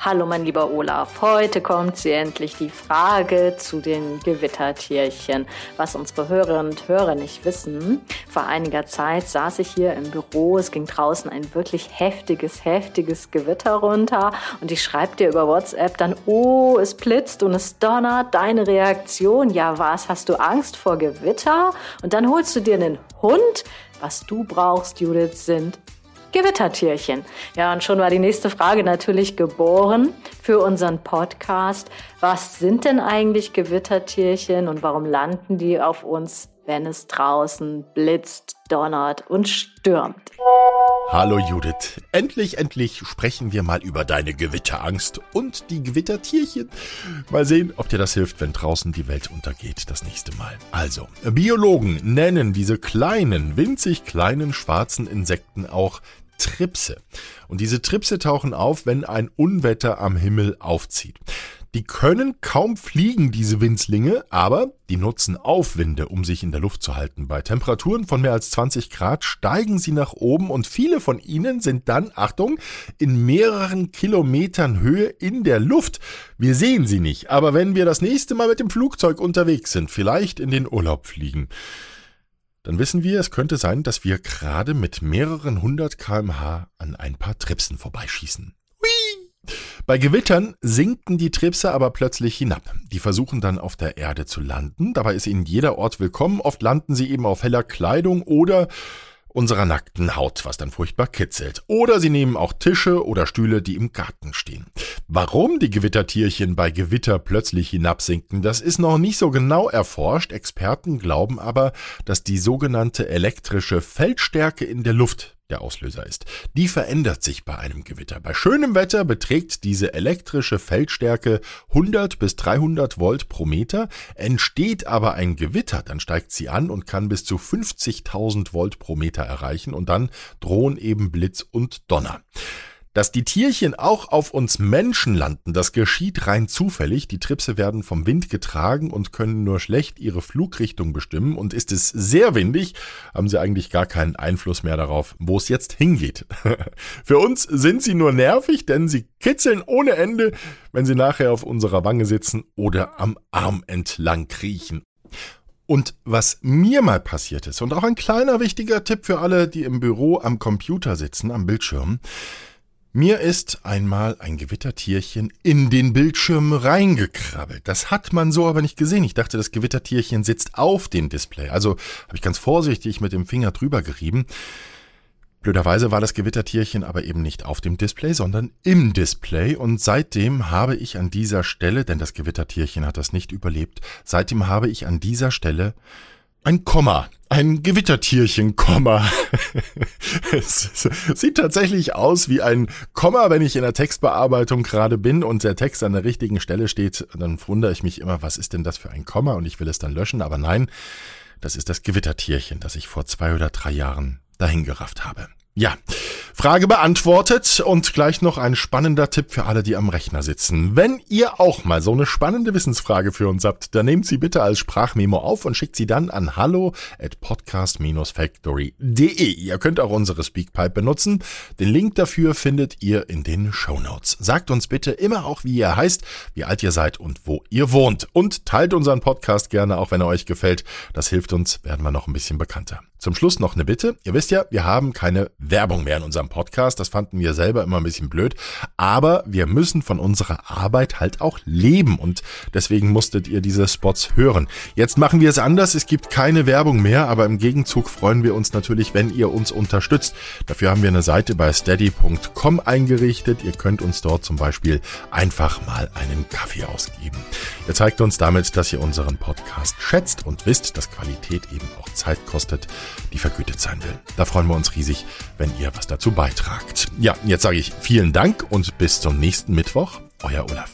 Hallo mein lieber Olaf, heute kommt sie endlich die Frage zu den Gewittertierchen. Was unsere Hörerinnen und Hörer nicht wissen, vor einiger Zeit saß ich hier im Büro, es ging draußen ein wirklich heftiges, heftiges Gewitter runter. Und ich schreibe dir über WhatsApp dann, oh, es blitzt und es donnert, deine Reaktion, ja was, hast du Angst vor Gewitter? Und dann holst du dir einen Hund, was du brauchst, Judith, sind Gewittertierchen. Ja, und schon war die nächste Frage natürlich geboren für unseren Podcast. Was sind denn eigentlich Gewittertierchen und warum landen die auf uns, wenn es draußen blitzt, donnert und stürmt? Hallo Judith. Endlich, endlich sprechen wir mal über deine Gewitterangst und die Gewittertierchen. Mal sehen, ob dir das hilft, wenn draußen die Welt untergeht das nächste Mal. Also, Biologen nennen diese kleinen, winzig kleinen schwarzen Insekten auch Tripse. Und diese Tripse tauchen auf, wenn ein Unwetter am Himmel aufzieht. Die können kaum fliegen, diese Winzlinge, aber die nutzen Aufwinde, um sich in der Luft zu halten. Bei Temperaturen von mehr als 20 Grad steigen sie nach oben und viele von ihnen sind dann, Achtung, in mehreren Kilometern Höhe in der Luft. Wir sehen sie nicht, aber wenn wir das nächste Mal mit dem Flugzeug unterwegs sind, vielleicht in den Urlaub fliegen, dann wissen wir, es könnte sein, dass wir gerade mit mehreren hundert kmh an ein paar Tripsen vorbeischießen. Bei Gewittern sinken die Tripse aber plötzlich hinab. Die versuchen dann auf der Erde zu landen. Dabei ist ihnen jeder Ort willkommen. Oft landen sie eben auf heller Kleidung oder unserer nackten Haut, was dann furchtbar kitzelt. Oder sie nehmen auch Tische oder Stühle, die im Garten stehen. Warum die Gewittertierchen bei Gewitter plötzlich hinabsinken, das ist noch nicht so genau erforscht. Experten glauben aber, dass die sogenannte elektrische Feldstärke in der Luft der Auslöser ist. Die verändert sich bei einem Gewitter. Bei schönem Wetter beträgt diese elektrische Feldstärke 100 bis 300 Volt pro Meter. Entsteht aber ein Gewitter, dann steigt sie an und kann bis zu 50.000 Volt pro Meter erreichen und dann drohen eben Blitz und Donner. Dass die Tierchen auch auf uns Menschen landen, das geschieht rein zufällig. Die Tripse werden vom Wind getragen und können nur schlecht ihre Flugrichtung bestimmen. Und ist es sehr windig, haben sie eigentlich gar keinen Einfluss mehr darauf, wo es jetzt hingeht. Für uns sind sie nur nervig, denn sie kitzeln ohne Ende, wenn sie nachher auf unserer Wange sitzen oder am Arm entlang kriechen. Und was mir mal passiert ist, und auch ein kleiner wichtiger Tipp für alle, die im Büro am Computer sitzen, am Bildschirm, mir ist einmal ein Gewittertierchen in den Bildschirm reingekrabbelt. Das hat man so aber nicht gesehen. Ich dachte, das Gewittertierchen sitzt auf dem Display. Also habe ich ganz vorsichtig mit dem Finger drüber gerieben. Blöderweise war das Gewittertierchen aber eben nicht auf dem Display, sondern im Display und seitdem habe ich an dieser Stelle, denn das Gewittertierchen hat das nicht überlebt, seitdem habe ich an dieser Stelle ein Komma, ein Gewittertierchen-Komma. es sieht tatsächlich aus wie ein Komma, wenn ich in der Textbearbeitung gerade bin und der Text an der richtigen Stelle steht, dann wundere ich mich immer, was ist denn das für ein Komma und ich will es dann löschen, aber nein, das ist das Gewittertierchen, das ich vor zwei oder drei Jahren dahingerafft habe. Ja, Frage beantwortet und gleich noch ein spannender Tipp für alle, die am Rechner sitzen. Wenn ihr auch mal so eine spannende Wissensfrage für uns habt, dann nehmt sie bitte als Sprachmemo auf und schickt sie dann an hallo at podcast-factory.de. Ihr könnt auch unsere Speakpipe benutzen. Den Link dafür findet ihr in den Show Notes. Sagt uns bitte immer auch, wie ihr heißt, wie alt ihr seid und wo ihr wohnt. Und teilt unseren Podcast gerne, auch wenn er euch gefällt. Das hilft uns, werden wir noch ein bisschen bekannter. Zum Schluss noch eine Bitte. Ihr wisst ja, wir haben keine Werbung mehr in unserem Podcast. Das fanden wir selber immer ein bisschen blöd. Aber wir müssen von unserer Arbeit halt auch leben. Und deswegen musstet ihr diese Spots hören. Jetzt machen wir es anders. Es gibt keine Werbung mehr. Aber im Gegenzug freuen wir uns natürlich, wenn ihr uns unterstützt. Dafür haben wir eine Seite bei steady.com eingerichtet. Ihr könnt uns dort zum Beispiel einfach mal einen Kaffee ausgeben. Ihr zeigt uns damit, dass ihr unseren Podcast schätzt und wisst, dass Qualität eben auch Zeit kostet die vergütet sein will. Da freuen wir uns riesig, wenn ihr was dazu beitragt. Ja, jetzt sage ich vielen Dank und bis zum nächsten Mittwoch. Euer Olaf.